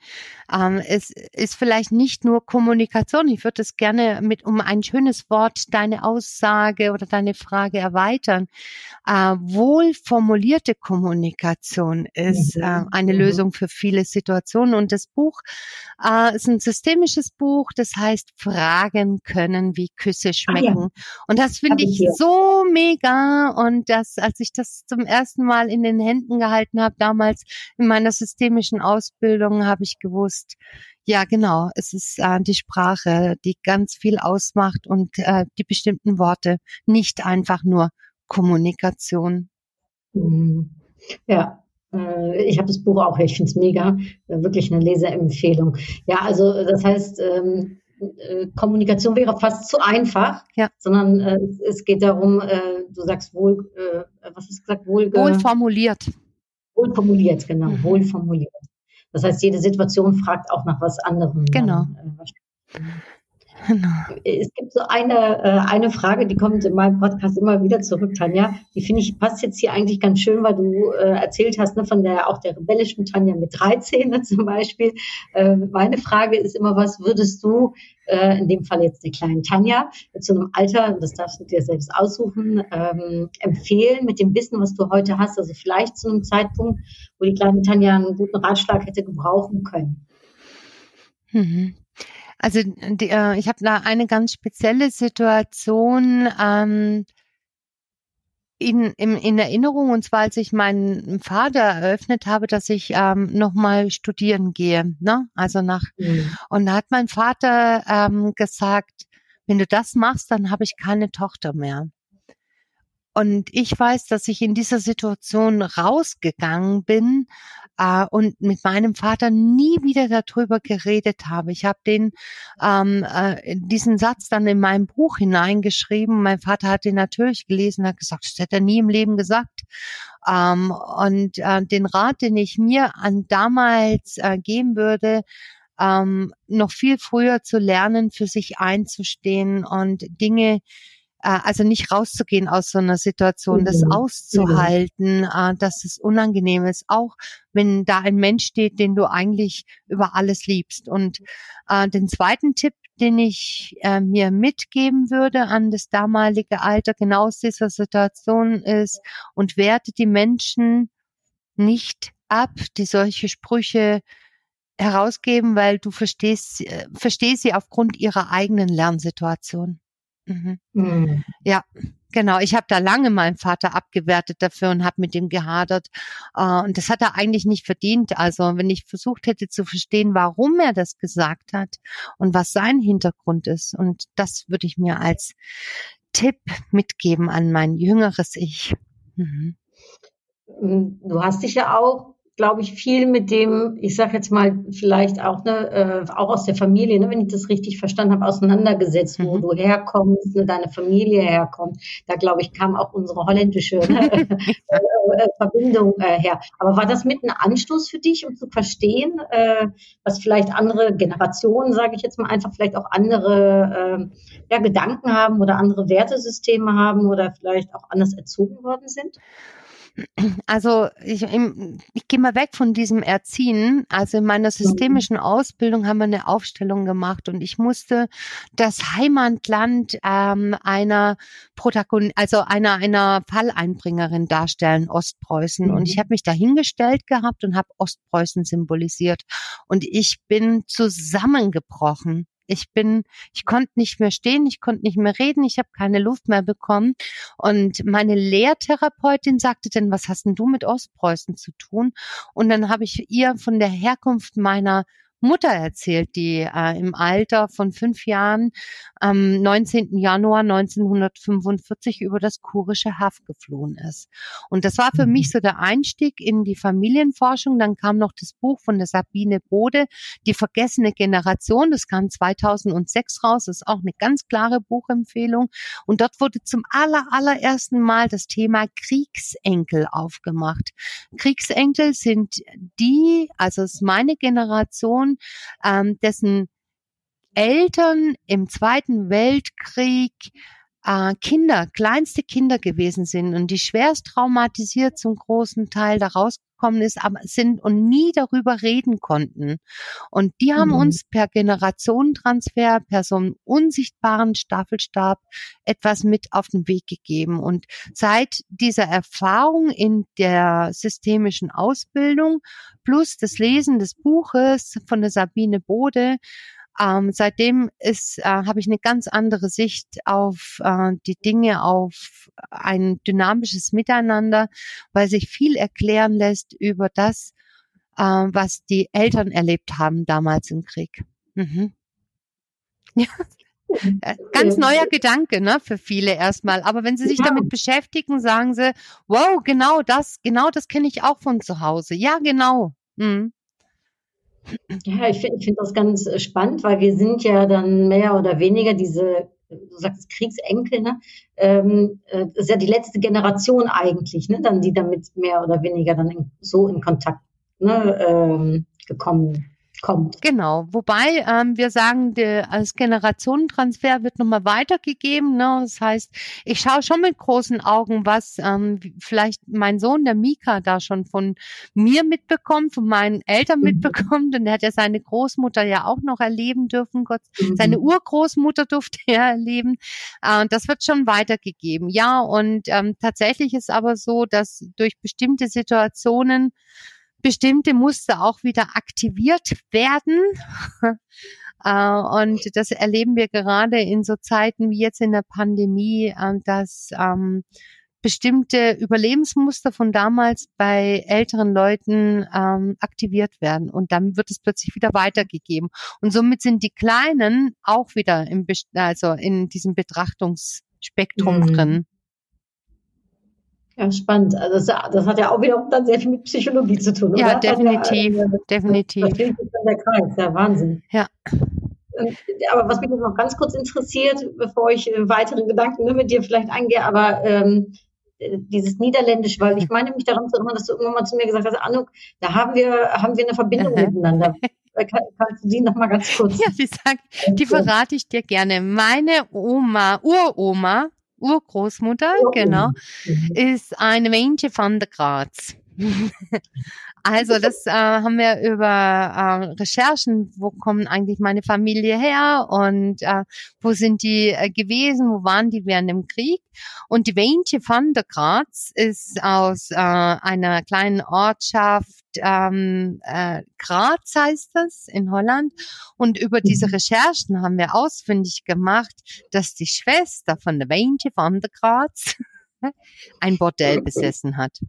Ähm, es ist vielleicht nicht nur Kommunikation. Ich würde es gerne mit um ein schönes Wort deine Aussage oder deine Frage erweitern. Äh, wohl formulierte Kommunikation ist mhm. äh, eine mhm. Lösung für viele Situationen. Und das Buch äh, ist ein systemisches Buch, das heißt Fragen können, wie Küsse schmecken. Ah, ja. Und das finde ich, ich so mega. Und das, als ich das zum ersten Mal in den Händen gehalten habe, damals in meiner systemischen Ausbildung, habe ich gewusst, ja, genau, es ist äh, die Sprache, die ganz viel ausmacht und äh, die bestimmten Worte, nicht einfach nur Kommunikation. Mhm. Ja, äh, ich habe das Buch auch, ich finde es mega, äh, wirklich eine Leseempfehlung. Ja, also das heißt, ähm, äh, Kommunikation wäre fast zu einfach, ja. sondern es geht darum, du sagst wohl, was du gesagt, wohl, wohl formuliert. Wohl formuliert, genau, mhm. wohl formuliert. Das heißt, jede Situation fragt auch nach was anderem. Genau. Dann, Genau. Es gibt so eine, äh, eine Frage, die kommt in meinem Podcast immer wieder zurück, Tanja. Die finde ich passt jetzt hier eigentlich ganz schön, weil du äh, erzählt hast, ne, von der auch der rebellischen Tanja mit 13 ne, zum Beispiel. Äh, meine Frage ist immer, was würdest du, äh, in dem Fall jetzt der kleinen Tanja, zu einem Alter, das darfst du dir selbst aussuchen, ähm, empfehlen mit dem Wissen, was du heute hast? Also vielleicht zu einem Zeitpunkt, wo die kleine Tanja einen guten Ratschlag hätte gebrauchen können. Mhm. Also die, äh, ich habe da eine ganz spezielle Situation ähm, in, in, in Erinnerung, und zwar als ich meinen Vater eröffnet habe, dass ich ähm, nochmal studieren gehe. Ne? Also nach mhm. und da hat mein Vater ähm, gesagt, wenn du das machst, dann habe ich keine Tochter mehr. Und ich weiß, dass ich in dieser Situation rausgegangen bin äh, und mit meinem Vater nie wieder darüber geredet habe. Ich habe den ähm, äh, diesen Satz dann in meinem Buch hineingeschrieben. Mein Vater hat den natürlich gelesen, hat gesagt, das hätte er nie im Leben gesagt. Ähm, und äh, den Rat, den ich mir an damals äh, geben würde, ähm, noch viel früher zu lernen, für sich einzustehen und Dinge also nicht rauszugehen aus so einer Situation, das mhm. auszuhalten, äh, dass es unangenehm ist, auch wenn da ein Mensch steht, den du eigentlich über alles liebst. Und äh, den zweiten Tipp, den ich äh, mir mitgeben würde an das damalige Alter genau aus dieser Situation ist und werte die Menschen nicht ab, die solche Sprüche herausgeben, weil du verstehst, äh, verstehst sie aufgrund ihrer eigenen Lernsituation. Mhm. Mhm. Ja, genau. Ich habe da lange meinen Vater abgewertet dafür und habe mit ihm gehadert. Uh, und das hat er eigentlich nicht verdient. Also wenn ich versucht hätte zu verstehen, warum er das gesagt hat und was sein Hintergrund ist. Und das würde ich mir als Tipp mitgeben an mein jüngeres Ich. Mhm. Du hast dich ja auch glaube ich, viel mit dem, ich sage jetzt mal, vielleicht auch, ne, äh, auch aus der Familie, ne, wenn ich das richtig verstanden habe, auseinandergesetzt, wo mhm. du herkommst, ne, deine Familie herkommt. Da, glaube ich, kam auch unsere holländische ne, äh, Verbindung äh, her. Aber war das mit ein Anstoß für dich, um zu verstehen, äh, was vielleicht andere Generationen, sage ich jetzt mal einfach, vielleicht auch andere äh, ja, Gedanken haben oder andere Wertesysteme haben oder vielleicht auch anders erzogen worden sind? Also ich, ich gehe mal weg von diesem Erziehen. Also in meiner systemischen Ausbildung haben wir eine Aufstellung gemacht und ich musste das Heimatland ähm, einer Protagon also einer einer Falleinbringerin darstellen, Ostpreußen. Mhm. Und ich habe mich da hingestellt gehabt und habe Ostpreußen symbolisiert. Und ich bin zusammengebrochen. Ich bin, ich konnte nicht mehr stehen, ich konnte nicht mehr reden, ich habe keine Luft mehr bekommen. Und meine Lehrtherapeutin sagte dann, was hast denn du mit Ostpreußen zu tun? Und dann habe ich ihr von der Herkunft meiner Mutter erzählt, die äh, im Alter von fünf Jahren am 19. Januar 1945 über das kurische Haff geflohen ist. Und das war für mich so der Einstieg in die Familienforschung. Dann kam noch das Buch von der Sabine Bode, Die vergessene Generation. Das kam 2006 raus. Das ist auch eine ganz klare Buchempfehlung. Und dort wurde zum aller, allerersten Mal das Thema Kriegsenkel aufgemacht. Kriegsenkel sind die, also es ist meine Generation, ähm, dessen Eltern im Zweiten Weltkrieg äh, Kinder, kleinste Kinder gewesen sind. Und die schwerst traumatisiert zum großen Teil da rausgekommen ist, aber sind und nie darüber reden konnten. Und die haben mhm. uns per Generationentransfer, per so einem unsichtbaren Staffelstab etwas mit auf den Weg gegeben. Und seit dieser Erfahrung in der systemischen Ausbildung plus das Lesen des Buches von der Sabine Bode ähm, seitdem ist, äh, habe ich eine ganz andere Sicht auf äh, die Dinge, auf ein dynamisches Miteinander, weil sich viel erklären lässt über das, äh, was die Eltern erlebt haben damals im Krieg. Mhm. Ja. Äh, ganz neuer Gedanke, ne, für viele erstmal. Aber wenn sie sich ja. damit beschäftigen, sagen sie, wow, genau das, genau das kenne ich auch von zu Hause. Ja, genau. Mhm. Ja, ich finde find das ganz äh, spannend, weil wir sind ja dann mehr oder weniger diese, du sagst Kriegsenkel, ne? Ähm, äh, ist ja die letzte Generation eigentlich, ne? Dann, die damit mehr oder weniger dann in, so in Kontakt ne, ähm, gekommen kommt. Genau, wobei ähm, wir sagen, der, als Generationentransfer wird nochmal weitergegeben. Ne? Das heißt, ich schaue schon mit großen Augen, was ähm, vielleicht mein Sohn, der Mika, da schon von mir mitbekommt, von meinen Eltern mhm. mitbekommt. Und er hat ja seine Großmutter ja auch noch erleben dürfen. Gott, mhm. Seine Urgroßmutter durfte er erleben. Äh, das wird schon weitergegeben. Ja, und ähm, tatsächlich ist aber so, dass durch bestimmte Situationen bestimmte Muster auch wieder aktiviert werden. Äh, und das erleben wir gerade in so Zeiten wie jetzt in der Pandemie, ähm, dass ähm, bestimmte Überlebensmuster von damals bei älteren Leuten ähm, aktiviert werden und dann wird es plötzlich wieder weitergegeben und somit sind die Kleinen auch wieder im also in diesem Betrachtungsspektrum mhm. drin. Ja, spannend. Also das, das, hat ja auch wiederum dann sehr viel mit Psychologie zu tun. Ja, oder? definitiv, ja, definitiv. Das ist dann der Kreis, der Wahnsinn. Ja. Aber was mich noch ganz kurz interessiert, bevor ich äh, weitere Gedanken ne, mit dir vielleicht eingehe, aber ähm, dieses Niederländisch, weil ich meine mich daran zu erinnern, dass du irgendwann mal zu mir gesagt hast, Anuk, da haben wir, haben wir eine Verbindung miteinander. Äh, kann, kannst du die noch mal ganz kurz? Ja, die sagt, die verrate ich dir gerne. Meine Oma, Uroma, Urgroßmutter, genau, mhm. ist eine Männchen von der Graz. Also das äh, haben wir über äh, Recherchen, wo kommen eigentlich meine Familie her und äh, wo sind die äh, gewesen, wo waren die während dem Krieg. Und die Weintje van der Graz ist aus äh, einer kleinen Ortschaft, ähm, äh, Graz heißt das, in Holland. Und über diese mhm. Recherchen haben wir ausfindig gemacht, dass die Schwester von der Weintje van der Graz ein Bordell besessen hat.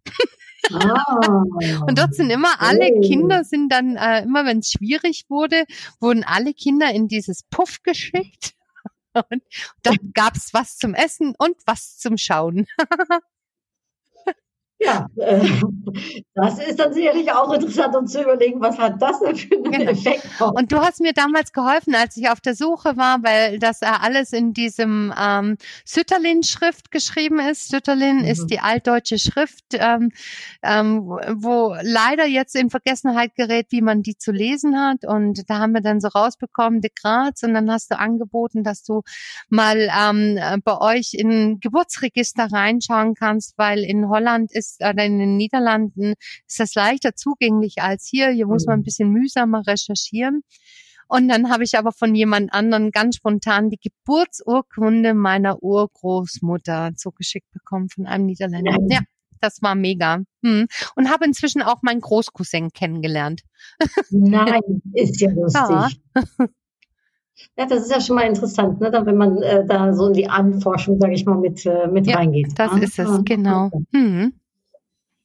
Ah, und dort sind immer alle oh. Kinder, sind dann äh, immer, wenn es schwierig wurde, wurden alle Kinder in dieses Puff geschickt. Und da gab's was zum Essen und was zum Schauen. Ja, äh, das ist dann sicherlich auch interessant, um zu überlegen, was hat das denn für einen genau. Effekt. Und du hast mir damals geholfen, als ich auf der Suche war, weil das alles in diesem ähm, Sütterlin-Schrift geschrieben ist. Sütterlin mhm. ist die altdeutsche Schrift, ähm, ähm, wo leider jetzt in Vergessenheit gerät, wie man die zu lesen hat. Und da haben wir dann so rausbekommen, de Graz. Und dann hast du angeboten, dass du mal ähm, bei euch in Geburtsregister reinschauen kannst, weil in Holland ist ist, oder in den Niederlanden ist das leichter zugänglich als hier. Hier muss man ein mhm. bisschen mühsamer recherchieren. Und dann habe ich aber von jemand anderen ganz spontan die Geburtsurkunde meiner Urgroßmutter zugeschickt bekommen von einem Niederländer. Ja, das war mega. Hm. Und habe inzwischen auch meinen Großcousin kennengelernt. Nein, ist ja lustig. Ja. Ja, das ist ja schon mal interessant, ne? wenn man äh, da so in die Anforschung, sage ich mal, mit, äh, mit ja, reingeht. Das ah, ist es, genau. Hm.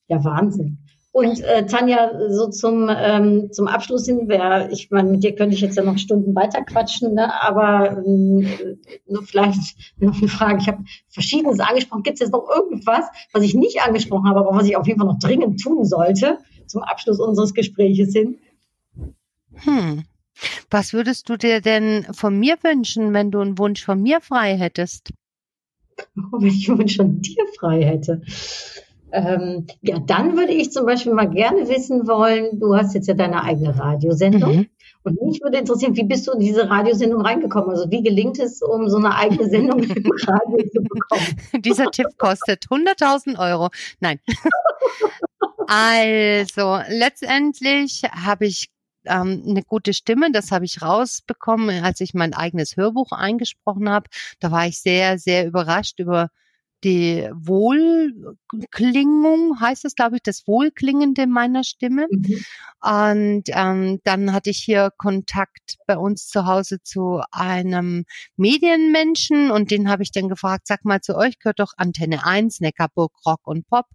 Ja, Wahnsinn. Und äh, Tanja, so zum, ähm, zum Abschluss hin, wär, ich meine, mit dir könnte ich jetzt ja noch Stunden weiter quatschen, ne? aber ähm, nur vielleicht noch eine Frage. Ich habe Verschiedenes angesprochen. Gibt es jetzt noch irgendwas, was ich nicht angesprochen habe, aber was ich auf jeden Fall noch dringend tun sollte zum Abschluss unseres Gespräches hin? Hm. Was würdest du dir denn von mir wünschen, wenn du einen Wunsch von mir frei hättest? Oh, wenn ich einen Wunsch von dir frei hätte. Ähm, ja, dann würde ich zum Beispiel mal gerne wissen wollen, du hast jetzt ja deine eigene Radiosendung. Mhm. Und mich würde interessieren, wie bist du in diese Radiosendung reingekommen? Also wie gelingt es, um so eine eigene Sendung im Radio zu bekommen? Dieser Tipp kostet 100.000 Euro. Nein. also letztendlich habe ich ähm, eine gute Stimme. Das habe ich rausbekommen, als ich mein eigenes Hörbuch eingesprochen habe. Da war ich sehr, sehr überrascht über die Wohlklingung, heißt es, glaube ich, das Wohlklingende meiner Stimme. Mhm. Und ähm, dann hatte ich hier Kontakt bei uns zu Hause zu einem Medienmenschen und den habe ich dann gefragt, sag mal, zu euch gehört doch Antenne 1, Neckarburg, Rock und Pop.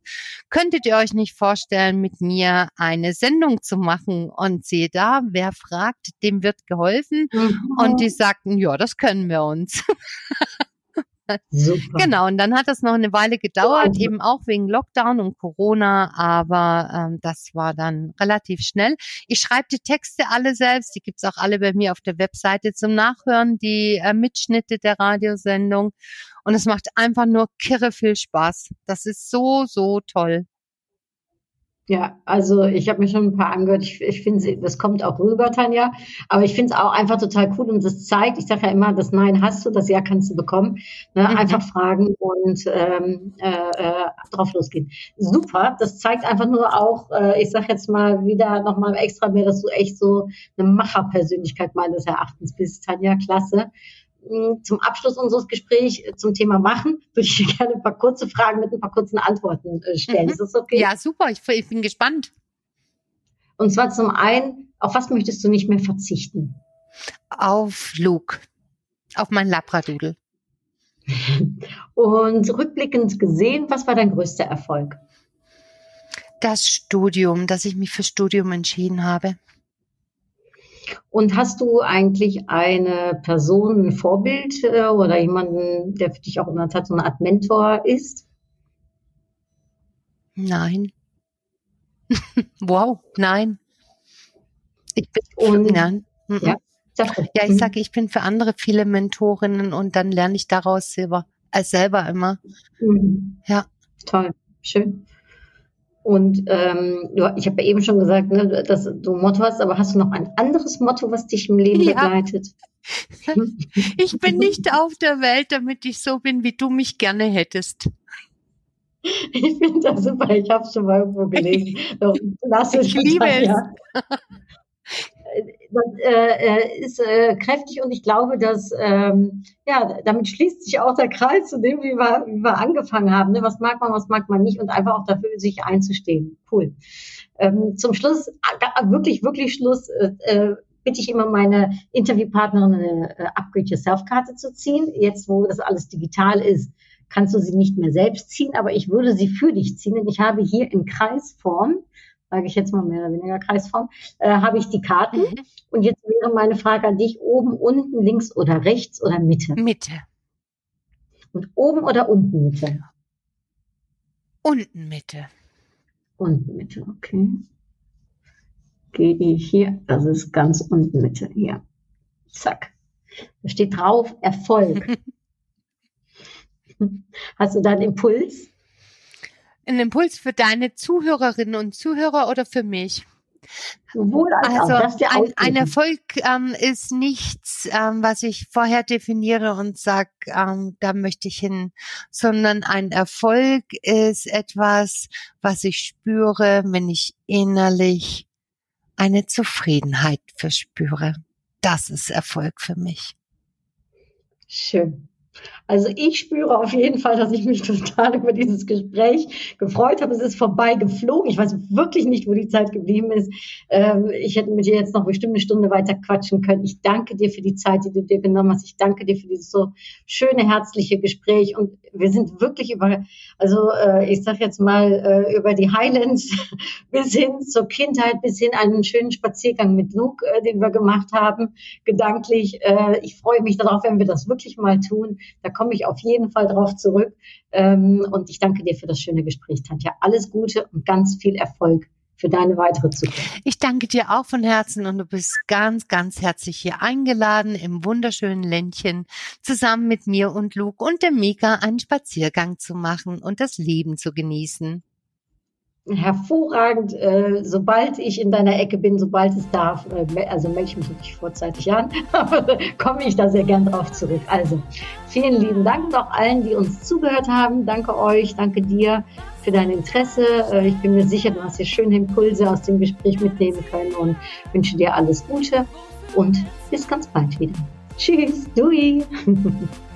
Könntet ihr euch nicht vorstellen, mit mir eine Sendung zu machen? Und siehe da, wer fragt, dem wird geholfen. Mhm. Und die sagten, ja, das können wir uns. Super. Genau, und dann hat das noch eine Weile gedauert, eben auch wegen Lockdown und Corona, aber ähm, das war dann relativ schnell. Ich schreibe die Texte alle selbst, die gibt's auch alle bei mir auf der Webseite zum Nachhören, die äh, Mitschnitte der Radiosendung. Und es macht einfach nur kirre viel Spaß. Das ist so, so toll. Ja, also ich habe mir schon ein paar angehört. Ich, ich finde, das kommt auch rüber, Tanja. Aber ich finde es auch einfach total cool und das zeigt, ich sage ja immer, das Nein hast du, das Ja kannst du bekommen. Ne? Mhm. Einfach fragen und ähm, äh, äh, drauf losgehen. Super, das zeigt einfach nur auch, äh, ich sage jetzt mal wieder nochmal extra mehr, dass du echt so eine Macherpersönlichkeit meines Erachtens bist, Tanja. Klasse. Zum Abschluss unseres Gesprächs äh, zum Thema Machen würde ich dir gerne ein paar kurze Fragen mit ein paar kurzen Antworten äh, stellen. Mhm. Ist das okay? Ja, super. Ich, ich bin gespannt. Und zwar zum einen, auf was möchtest du nicht mehr verzichten? Auf Luke. Auf mein Labradudel. Und rückblickend gesehen, was war dein größter Erfolg? Das Studium, dass ich mich für Studium entschieden habe. Und hast du eigentlich eine Person, ein Vorbild äh, oder jemanden, der für dich auch in der Tat so eine Art Mentor ist? Nein. wow, nein. Ich bin und, nein. Ja, ja, ich mhm. sage, ich bin für andere viele Mentorinnen und dann lerne ich daraus selber, als selber immer. Mhm. Ja. Toll, schön. Und ähm, ich habe ja eben schon gesagt, ne, dass du ein Motto hast, aber hast du noch ein anderes Motto, was dich im Leben ja. begleitet? Ich bin nicht auf der Welt, damit ich so bin, wie du mich gerne hättest. Ich finde das super. Ich habe es schon mal irgendwo gelesen. Ich liebe es. Ja das äh, äh, ist äh, kräftig und ich glaube, dass ähm, ja damit schließt sich auch der Kreis zu dem, wie wir, wie wir angefangen haben. Ne? Was mag man, was mag man nicht und einfach auch dafür sich einzustehen. Cool. Ähm, zum Schluss, äh, wirklich, wirklich Schluss, äh, äh, bitte ich immer meine Interviewpartnerin eine äh, Upgrade Yourself-Karte zu ziehen. Jetzt, wo das alles digital ist, kannst du sie nicht mehr selbst ziehen, aber ich würde sie für dich ziehen. Denn ich habe hier in Kreisform sage ich jetzt mal mehr oder weniger Kreisform, äh, habe ich die Karten. Mhm. Und jetzt wäre meine Frage an dich, oben, unten, links oder rechts oder Mitte? Mitte. Und oben oder unten Mitte? Unten Mitte. Unten Mitte, okay. Gehe ich hier, das ist ganz unten Mitte, hier. Zack. Da steht drauf Erfolg. Hast du da einen Impuls? Ein Impuls für deine Zuhörerinnen und Zuhörer oder für mich? Sowohl als also auch, ein, ein, Erfolg ähm, ist nichts, ähm, was ich vorher definiere und sag, ähm, da möchte ich hin, sondern ein Erfolg ist etwas, was ich spüre, wenn ich innerlich eine Zufriedenheit verspüre. Das ist Erfolg für mich. Schön. Also ich spüre auf jeden Fall, dass ich mich total über dieses Gespräch gefreut habe. Es ist vorbei geflogen. Ich weiß wirklich nicht, wo die Zeit geblieben ist. Ähm, ich hätte mit dir jetzt noch bestimmt eine Stunde weiter quatschen können. Ich danke dir für die Zeit, die du dir genommen hast. Ich danke dir für dieses so schöne, herzliche Gespräch. Und wir sind wirklich über, also äh, ich sag jetzt mal, äh, über die Highlands bis hin zur Kindheit, bis hin einen schönen Spaziergang mit Luke, äh, den wir gemacht haben, gedanklich. Ich freue mich darauf, wenn wir das wirklich mal tun. Da komme ich auf jeden Fall drauf zurück. Ähm, und ich danke dir für das schöne Gespräch, Tanja. Alles Gute und ganz viel Erfolg für deine weitere Zukunft. Ich danke dir auch von Herzen und du bist ganz, ganz herzlich hier eingeladen, im wunderschönen Ländchen zusammen mit mir und Luke und dem Mika einen Spaziergang zu machen und das Leben zu genießen hervorragend, äh, sobald ich in deiner Ecke bin, sobald es darf, äh, also melde ich mich natürlich vorzeitig an, aber komme ich da sehr gern drauf zurück. Also vielen lieben Dank noch allen, die uns zugehört haben. Danke euch, danke dir für dein Interesse. Äh, ich bin mir sicher, du hast hier schöne Impulse aus dem Gespräch mitnehmen können und wünsche dir alles Gute und bis ganz bald wieder. Tschüss, Dui.